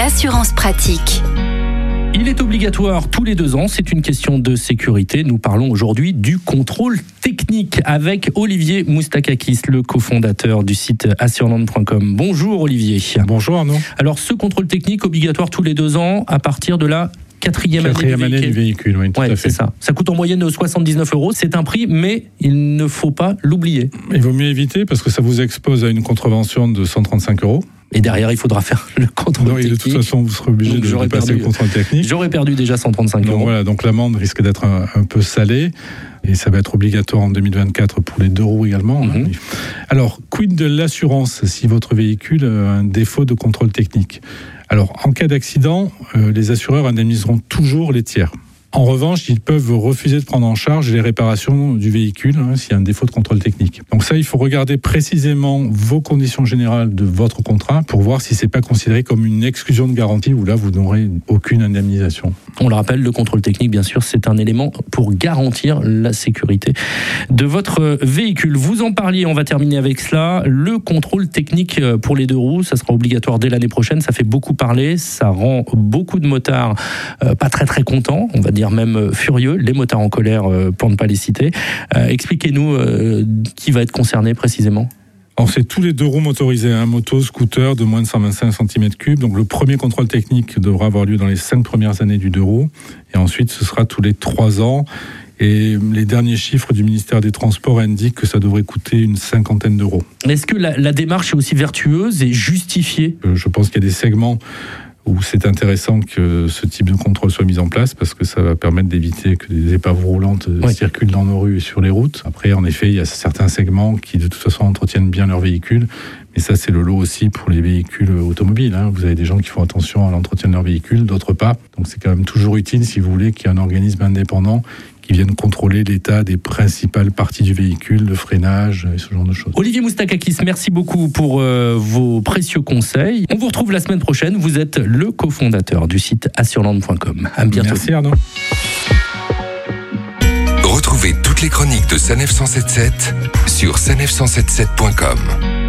l'assurance pratique. Il est obligatoire tous les deux ans, c'est une question de sécurité. Nous parlons aujourd'hui du contrôle technique avec Olivier Moustakakis, le cofondateur du site assureland.com. Bonjour Olivier. Bonjour Arnaud. Alors ce contrôle technique obligatoire tous les deux ans à partir de la quatrième, quatrième année, du année, du véhicule. Oui, tout ouais, à fait. ça. ça coûte en moyenne 79 euros. C'est un prix, mais il ne faut pas l'oublier. Il vaut mieux éviter parce que ça vous expose à une contravention de 135 euros. Et derrière, il faudra faire le contrôle non, technique. Et de toute façon, vous serez obligé Donc, de passer perdu. le contrôle technique. J'aurais perdu déjà 135 Donc euros. voilà, donc l'amende risque d'être un, un peu salée. Et ça va être obligatoire en 2024 pour les deux roues également. hein. Mhm. Alors, quid de l'assurance si votre véhicule a un défaut de contrôle technique? Alors, en cas d'accident, euh, les assureurs indemniseront toujours les tiers. En revanche, ils peuvent refuser de prendre en charge les réparations du véhicule hein, s'il y a un défaut de contrôle technique. Donc ça, il faut regarder précisément vos conditions générales de votre contrat pour voir si c'est pas considéré comme une exclusion de garantie où là, vous n'aurez aucune indemnisation. On le rappelle, le contrôle technique, bien sûr, c'est un élément pour garantir la sécurité de votre véhicule. Vous en parliez, on va terminer avec cela. Le contrôle technique pour les deux roues, ça sera obligatoire dès l'année prochaine. Ça fait beaucoup parler, ça rend beaucoup de motards euh, pas très très contents, on va dire même euh, furieux, les motards en colère euh, pour ne pas les citer. Euh, Expliquez-nous euh, qui va être concerné précisément. Alors c'est tous les deux roues motorisées, un moto, scooter de moins de 125 cm3. Donc le premier contrôle technique devra avoir lieu dans les cinq premières années du deux roues. Et ensuite ce sera tous les trois ans. Et les derniers chiffres du ministère des Transports indiquent que ça devrait coûter une cinquantaine d'euros. Est-ce que la, la démarche est aussi vertueuse et justifiée? Euh, Je pense qu'il y a des segments où c'est intéressant que ce type de contrôle soit mis en place parce que ça va permettre d'éviter que des épaves roulantes euh, Oui. circulent dans nos rues et sur les routes. Après, en effet, il y a certains segments qui de toute façon entretiennent bien leur véhicule, mais ça c'est le lot aussi pour les véhicules automobiles. hein. Vous avez des gens qui font attention à l'entretien de leur véhicule, d'autres pas. Donc c'est quand même toujours utile, si vous voulez, qu'il y ait un organisme indépendant qui vienne contrôler l'état des principales parties du véhicule, le freinage et ce genre de choses. Olivier Moustakakis, merci beaucoup pour euh, vos précieux conseils. On vous retrouve la semaine prochaine. Vous êtes le cofondateur du site assureland.com. À bientôt. Merci Arnaud. Retrouvez toutes les chroniques de Sanef 177 sur sanef177.com.